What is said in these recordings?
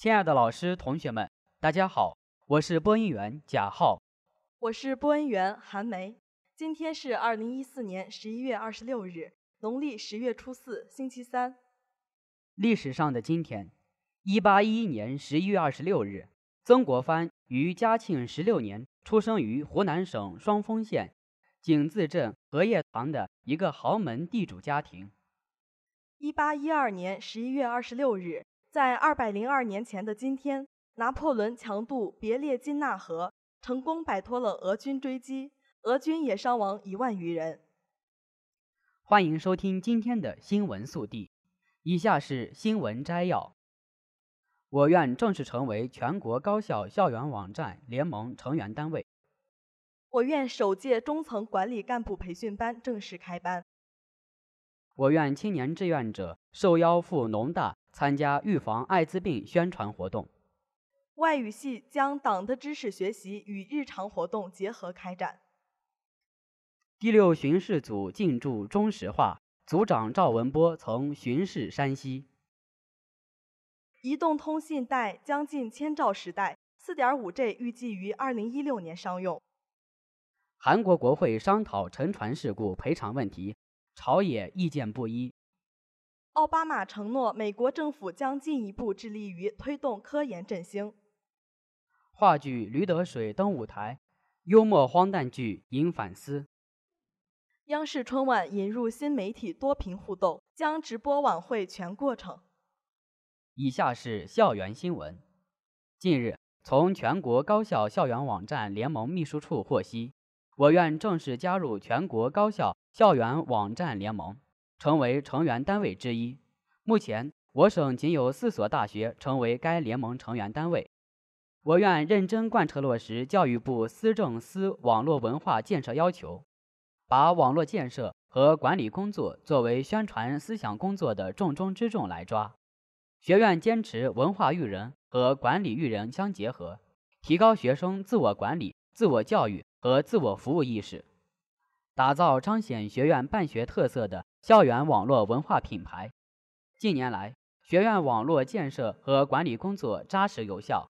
亲爱的老师、同学们，大家好，我是播音员贾浩，我是播音员韩梅。今天是二零一四年十一月二十六日，农历十月初四，星期三。历史上的今天，一八一一年十一月二十六日，曾国藩于嘉庆十六年出生于湖南省双峰县井字镇荷叶塘的一个豪门地主家庭。一八一二年十一月二十六日。在二百零二年前的今天，拿破仑强渡别列金纳河，成功摆脱了俄军追击，俄军也伤亡一万余人。欢迎收听今天的新闻速递，以下是新闻摘要：我院正式成为全国高校校园网站联盟成员单位；我院首届中层管理干部培训班正式开班；我院青年志愿者受邀赴农大。参加预防艾滋病宣传活动。外语系将党的知识学习与日常活动结合开展。第六巡视组进驻中石化，组长赵文波曾巡视山西。移动通信带将近千兆时代，，4.5G 预计于2016年商用。韩国国会商讨沉船事故赔偿问题，朝野意见不一。奥巴马承诺，美国政府将进一步致力于推动科研振兴。话剧《驴得水》登舞台，幽默荒诞剧引反思。央视春晚引入新媒体多屏互动，将直播晚会全过程。以下是校园新闻。近日，从全国高校校园网站联盟秘书处获悉，我院正式加入全国高校校园网站联盟。成为成员单位之一。目前，我省仅有四所大学成为该联盟成员单位。我院认真贯彻落实教育部思政司网络文化建设要求，把网络建设和管理工作作为宣传思想工作的重中之重来抓。学院坚持文化育人和管理育人相结合，提高学生自我管理、自我教育和自我服务意识，打造彰显学院办学特色的。校园网络文化品牌，近年来，学院网络建设和管理工作扎实有效，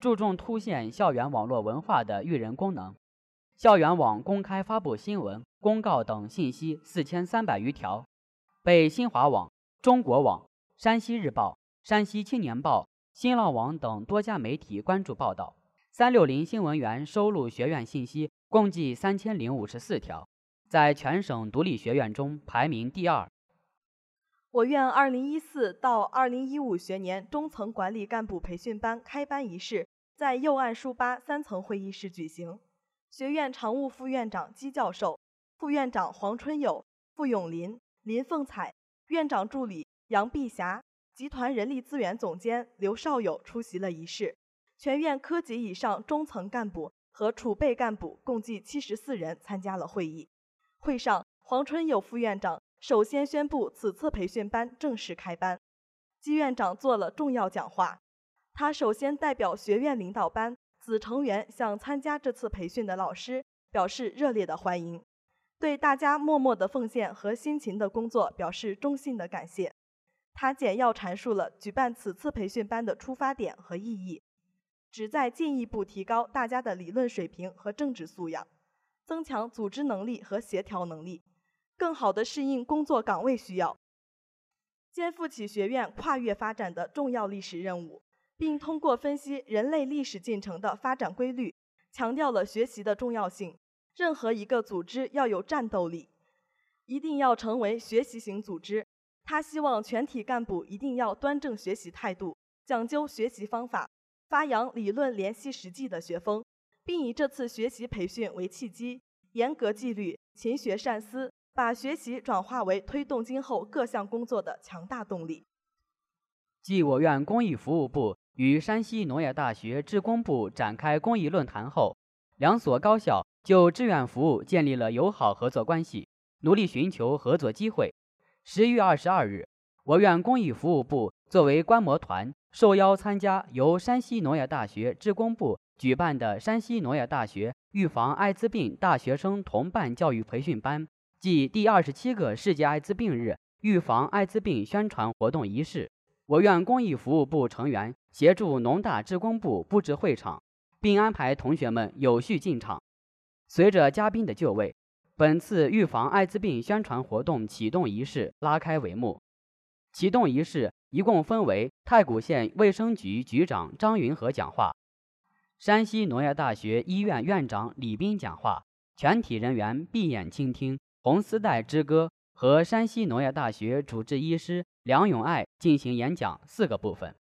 注重凸显校园网络文化的育人功能。校园网公开发布新闻、公告等信息四千三百余条，被新华网、中国网、山西日报、山西青年报、新浪网等多家媒体关注报道。三六零新闻员收录学院信息共计三千零五十四条。在全省独立学院中排名第二。我院二零一四到二零一五学年中层管理干部培训班开班仪式在右岸书吧三层会议室举行。学院常务副院长姬教授、副院长黄春友、傅永林、林凤彩、院长助理杨碧霞、集团人力资源总监刘少友出席了仪式。全院科级以上中层干部和储备干部共计七十四人参加了会议。会上，黄春友副院长首先宣布此次培训班正式开班。姬院长做了重要讲话。他首先代表学院领导班子成员向参加这次培训的老师表示热烈的欢迎，对大家默默的奉献和辛勤的工作表示衷心的感谢。他简要阐述了举办此次培训班的出发点和意义，旨在进一步提高大家的理论水平和政治素养。增强组织能力和协调能力，更好地适应工作岗位需要，肩负起学院跨越发展的重要历史任务，并通过分析人类历史进程的发展规律，强调了学习的重要性。任何一个组织要有战斗力，一定要成为学习型组织。他希望全体干部一定要端正学习态度，讲究学习方法，发扬理论联系实际的学风。并以这次学习培训为契机，严格纪律、勤学善思，把学习转化为推动今后各项工作的强大动力。继我院公益服务部与山西农业大学职工部展开公益论坛后，两所高校就志愿服务建立了友好合作关系，努力寻求合作机会。十一月二十二日，我院公益服务部作为观摩团，受邀参加由山西农业大学职工部。举办的山西农业大学预防艾滋病大学生同伴教育培训班暨第二十七个世界艾滋病日预防艾滋病宣传活动仪式，我院公益服务部成员协助农大职工部布置会场，并安排同学们有序进场。随着嘉宾的就位，本次预防艾滋病宣传活动启动仪式拉开帷幕。启动仪式一共分为太谷县卫生局局长张云和讲话，山西农业大学医院院长李斌讲话，全体人员闭眼倾听《红丝带之歌》和山西农业大学主治医师梁永爱进行演讲四个部分。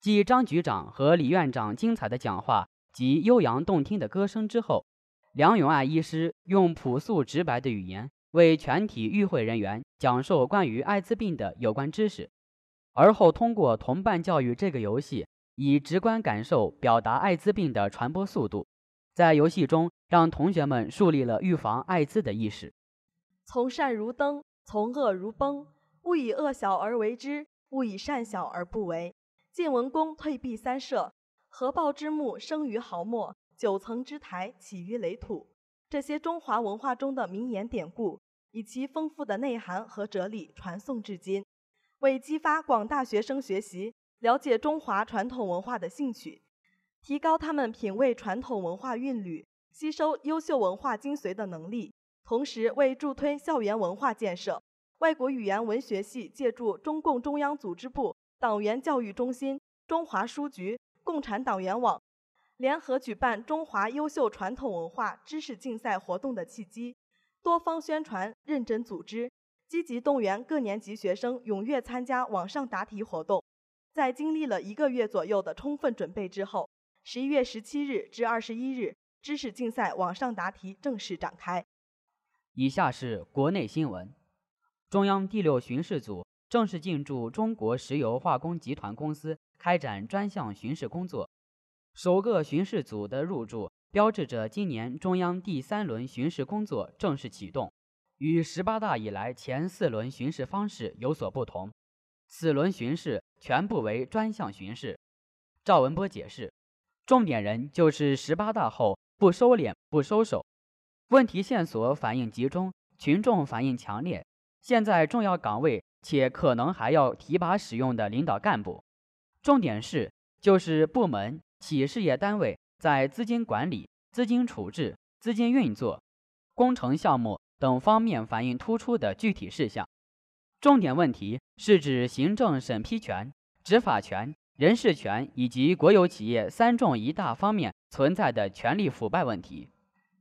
继张局长和李院长精彩的讲话及悠扬动听的歌声之后。梁永爱医师用朴素直白的语言为全体与会人员讲授关于艾滋病的有关知识，而后通过同伴教育这个游戏，以直观感受表达艾滋病的传播速度，在游戏中让同学们树立了预防艾滋的意识。从善如登，从恶如崩。勿以恶小而为之，勿以善小而不为。晋文公退避三舍，合抱之木，生于毫末。九层之台起于垒土，这些中华文化中的名言典故，以其丰富的内涵和哲理传颂至今，为激发广大学生学习、了解中华传统文化的兴趣，提高他们品味传统文化韵律、吸收优秀文化精髓的能力，同时为助推校园文化建设，外国语言文学系借助中共中央组织部党员教育中心、中华书局、共产党员网。联合举办中华优秀传统文化知识竞赛活动的契机，多方宣传，认真组织，积极动员各年级学生踊跃参加网上答题活动。在经历了一个月左右的充分准备之后，十一月十七日至二十一日，知识竞赛网上答题正式展开。以下是国内新闻：中央第六巡视组正式进驻中国石油化工集团公司，开展专项巡视工作。首个巡视组的入驻，标志着今年中央第三轮巡视工作正式启动，与十八大以来前四轮巡视方式有所不同。此轮巡视全部为专项巡视。赵文波解释，重点人就是十八大后不收敛、不收手，问题线索反应集中，群众反应强烈。现在重要岗位且可能还要提拔使用的领导干部，重点是就是部门。企事业单位在资金管理、资金处置、资金运作、工程项目等方面反映突出的具体事项，重点问题是指行政审批权、执法权、人事权以及国有企业三重一大方面存在的权力腐败问题，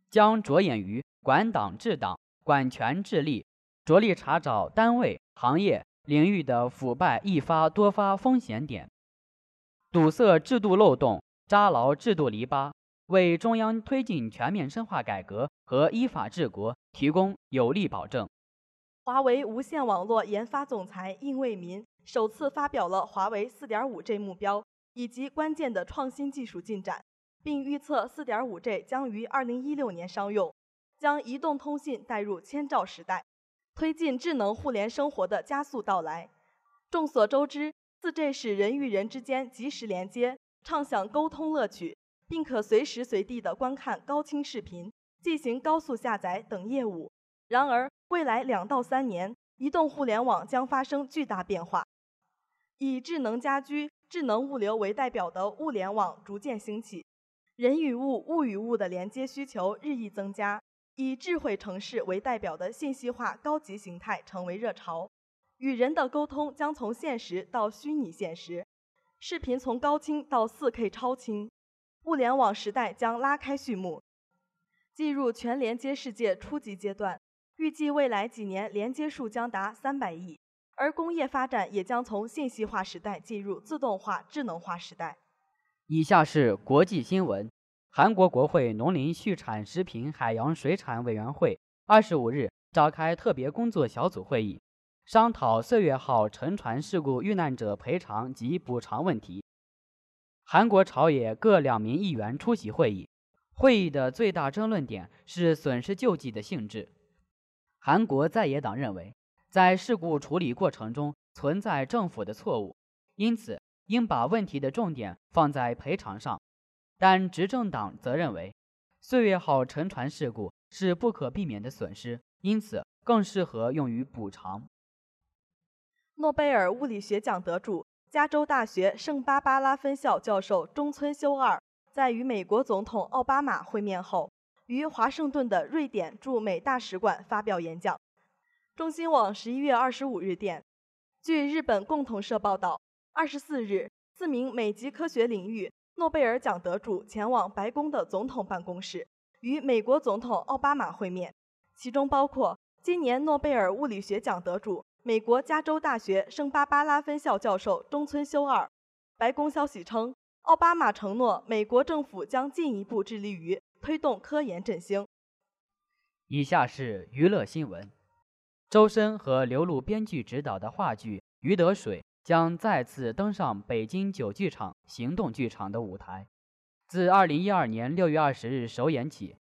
将着眼于管党治党、管权治吏，着力查找单位、行业、领域的腐败易发多发风险点，堵塞制度漏洞。扎牢制度篱笆，为中央推进全面深化改革和依法治国提供有力保证。华为无线网络研发总裁应为民首次发表了华为 4.5G 目标以及关键的创新技术进展，并预测 4.5G 将于2016年商用，将移动通信带入千兆时代，推进智能互联生活的加速到来。众所周知，4G 使人与人之间及时连接。畅享沟通乐趣，并可随时随地的观看高清视频、进行高速下载等业务。然而，未来两到三年，移动互联网将发生巨大变化。以智能家居、智能物流为代表的物联网逐渐兴起，人与物、物与物的连接需求日益增加。以智慧城市为代表的信息化高级形态成为热潮，与人的沟通将从现实到虚拟现实。视频从高清到 4K 超清，物联网时代将拉开序幕，进入全连接世界初级阶段。预计未来几年连接数将达三百亿，而工业发展也将从信息化时代进入自动化、智能化时代。以下是国际新闻：韩国国会农林畜产食品海洋水产委员会二十五日召开特别工作小组会议。商讨“岁月号”沉船事故遇难者赔偿及补偿问题。韩国朝野各两名议员出席会议。会议的最大争论点是损失救济的性质。韩国在野党认为，在事故处理过程中存在政府的错误，因此应把问题的重点放在赔偿上。但执政党则认为，“岁月号”沉船事故是不可避免的损失，因此更适合用于补偿。诺贝尔物理学奖得主、加州大学圣巴巴拉分校教授中村修二在与美国总统奥巴马会面后，于华盛顿的瑞典驻美大使馆发表演讲。中新网十一月二十五日电，据日本共同社报道，二十四日，四名美籍科学领域诺贝尔奖得主前往白宫的总统办公室，与美国总统奥巴马会面，其中包括今年诺贝尔物理学奖得主。美国加州大学圣巴巴拉分校教授中村修二。白宫消息称，奥巴马承诺，美国政府将进一步致力于推动科研振兴。以下是娱乐新闻：周深和刘璐编剧执导的话剧《鱼得水》将再次登上北京九剧场行动剧场的舞台。自2012年6月20日首演起，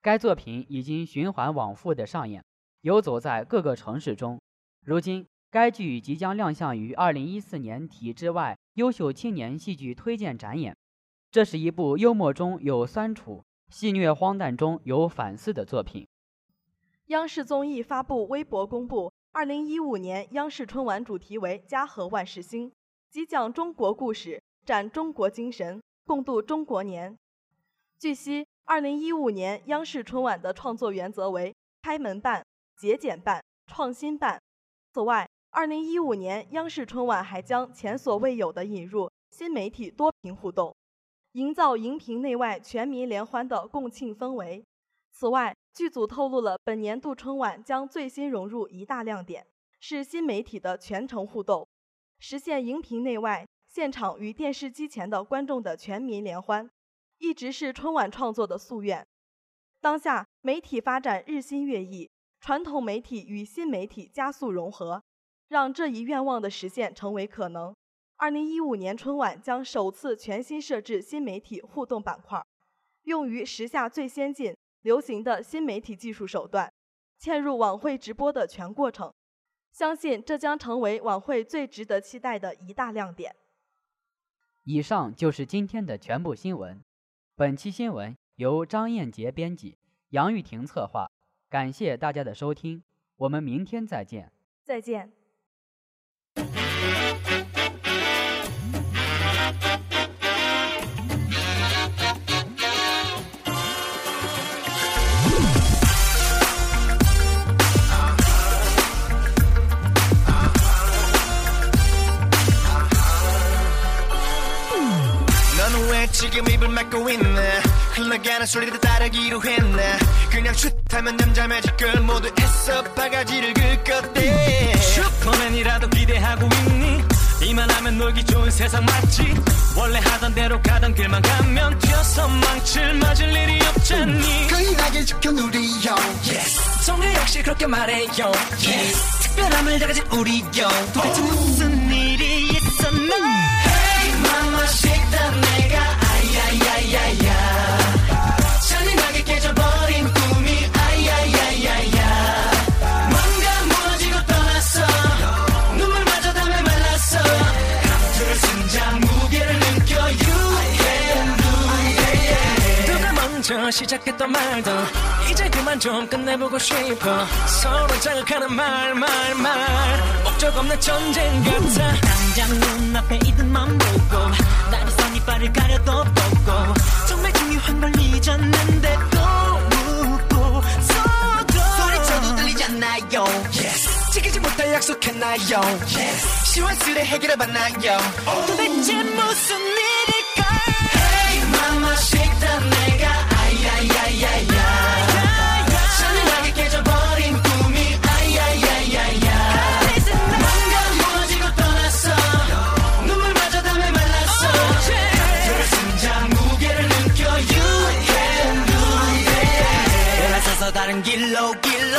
该作品已经循环往复的上演，游走在各个城市中。如今，该剧即将亮相于二零一四年体制外优秀青年戏剧推荐展演。这是一部幽默中有酸楚、戏谑荒诞中有反思的作品。央视综艺发布微博公布，二零一五年央视春晚主题为“家和万事兴”，即讲中国故事，展中国精神，共度中国年。据悉，二零一五年央视春晚的创作原则为开门办、节俭办、创新办。此外，二零一五年央视春晚还将前所未有的引入新媒体多屏互动，营造荧屏内外全民联欢的共庆氛围。此外，剧组透露了本年度春晚将最新融入一大亮点，是新媒体的全程互动，实现荧屏内外、现场与电视机前的观众的全民联欢，一直是春晚创作的夙愿。当下媒体发展日新月异。传统媒体与新媒体加速融合，让这一愿望的实现成为可能。二零一五年春晚将首次全新设置新媒体互动板块，用于时下最先进、流行的新媒体技术手段，嵌入晚会直播的全过程。相信这将成为晚会最值得期待的一大亮点。以上就是今天的全部新闻。本期新闻由张燕杰编辑，杨玉婷策划。感谢大家的收听，我们明天再见。再见。 타면 남자 매직걸 모두 애써 바가지를 긁었대. 슈퍼맨이라도 기대하고 있니? 이만하면 놀기 좋은 세상 맞지? 원래 하던 대로 가던 길만 가면 뛰어서 망칠 맞을 일이 없잖니. 끌나게 지켜 누리요. Yes. 정글 역시 그렇게 말해요. Yes. 특별함을 다 가진 우리요. 도대체 무슨 일이 있었나? Hey mama 식단 내 시작했던 말도 이제 그만 좀 끝내보고 싶어. 서로 자극하는 말 말 말. 목적 없는 전쟁 같아. 당장 눈앞에 있는만 보고 나를 선 이빨을 가려도 보고 정말 중요한 걸 잊었는데 또 묻고 서도 소리쳐도 들리잖아요? Yes. 지키지 못할 약속했나요? Yes. 시원스레 해결해 봤나요? oh. 도대체 무슨 일일까? Hey mama 식단 내가 다른 길로 길로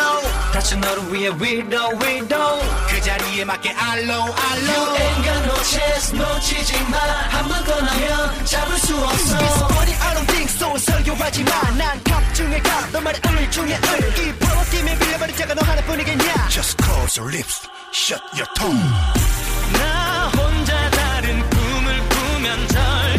다시 너를 위해 위로 위로 그 자리에 맞게 알로 알로 You ain't got no chance 놓치지 마 한 번 떠나면 잡을 수 없어 It's funny I don't think so 설교하지 마난 중에 갑너 말에 을 중에 을이 파워 팀에 빌려버린 자가 너 하나뿐이겠냐? Just close your lips Shut your tongue. 나 혼자 다른 꿈을 꾸면 절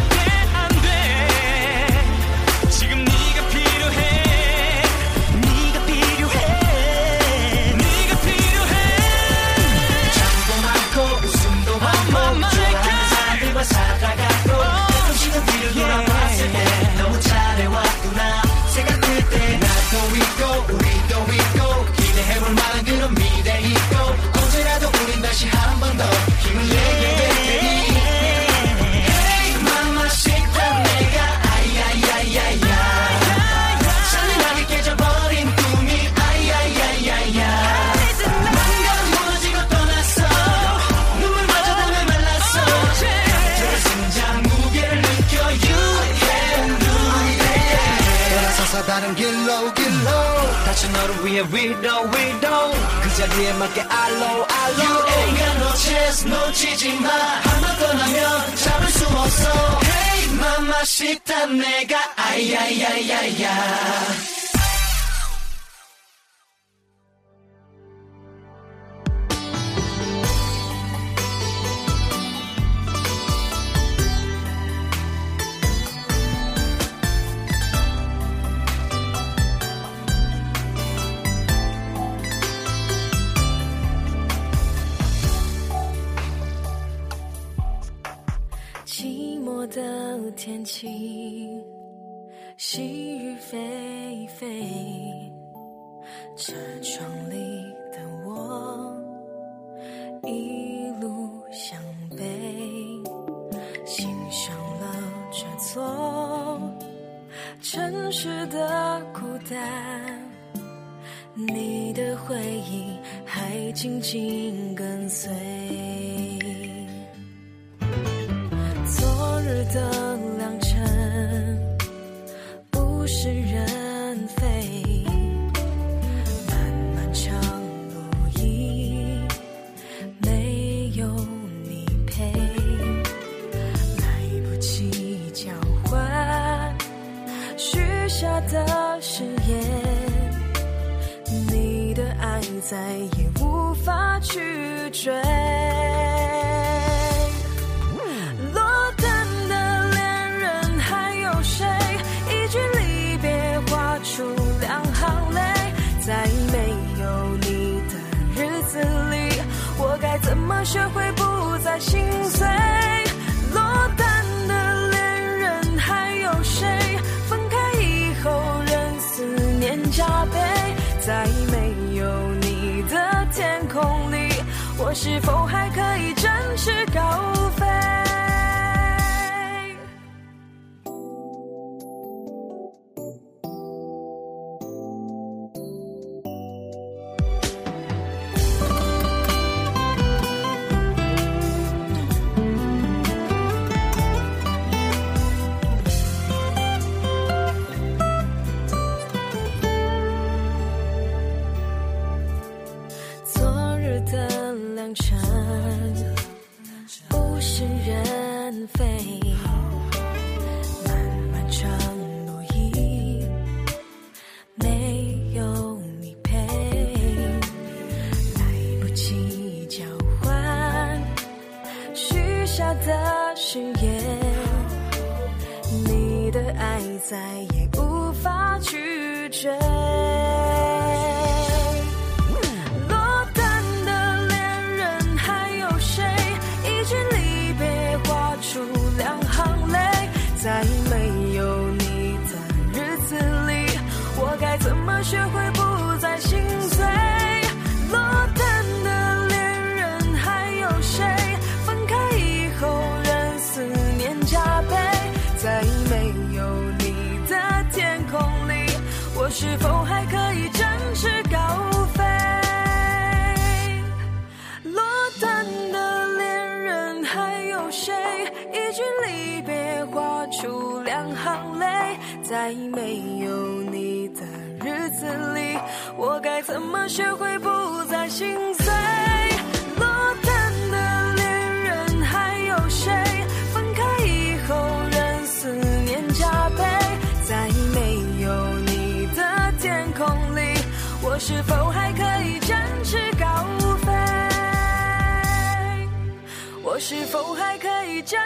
서 다른 길로 길로. 다시 너를 위해 위로 위로. 그 자리에 맞게 알로 알로. You ain't got no chance 놓치지 마 한번 떠나면 잡을 수 없어. Hey mamacita 내가 아야야야야 的天气，细雨霏霏，车窗里的我一路向北，欣赏了这座城市的孤单，你的回忆还紧紧跟随。昨日的下的誓言，你的爱再也无法去追。落单的恋人还有谁？一句离别画出两行泪，在没有你的日子里，我该怎么学会不再心碎？是否还可以展翅高飞？的誓言，你的爱再也无法拒绝。在没有你的日子里，我该怎么学会不再心碎？落单的恋人还有谁？分开以后任思念加倍，在没有你的天空里，我是否还可以展翅高飞？我是否还可以展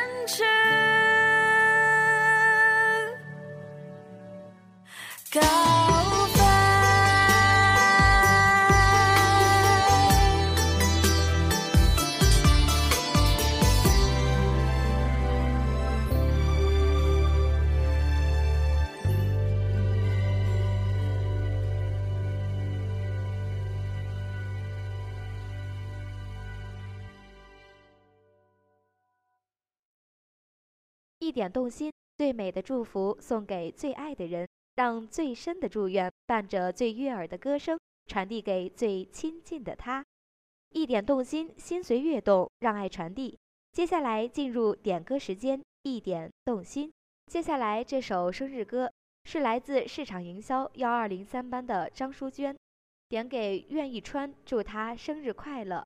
一点动心，最美的祝福送给最爱的人，让最深的祝愿伴着最悦耳的歌声传递给最亲近的他。一点动心，心随悦动，让爱传递。接下来进入点歌时间，一点动心。接下来这首生日歌是来自市场营销幺二零三班的张淑娟，点给苑一川，祝他生日快乐。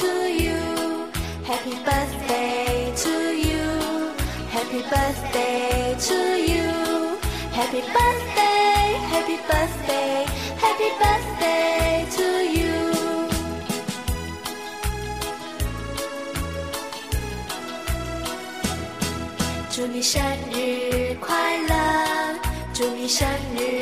to you. Happy birthday to you. Happy birthday to you. Happy birthday, happy birthday, happy birthday to you. 祝你生日快乐，祝你生日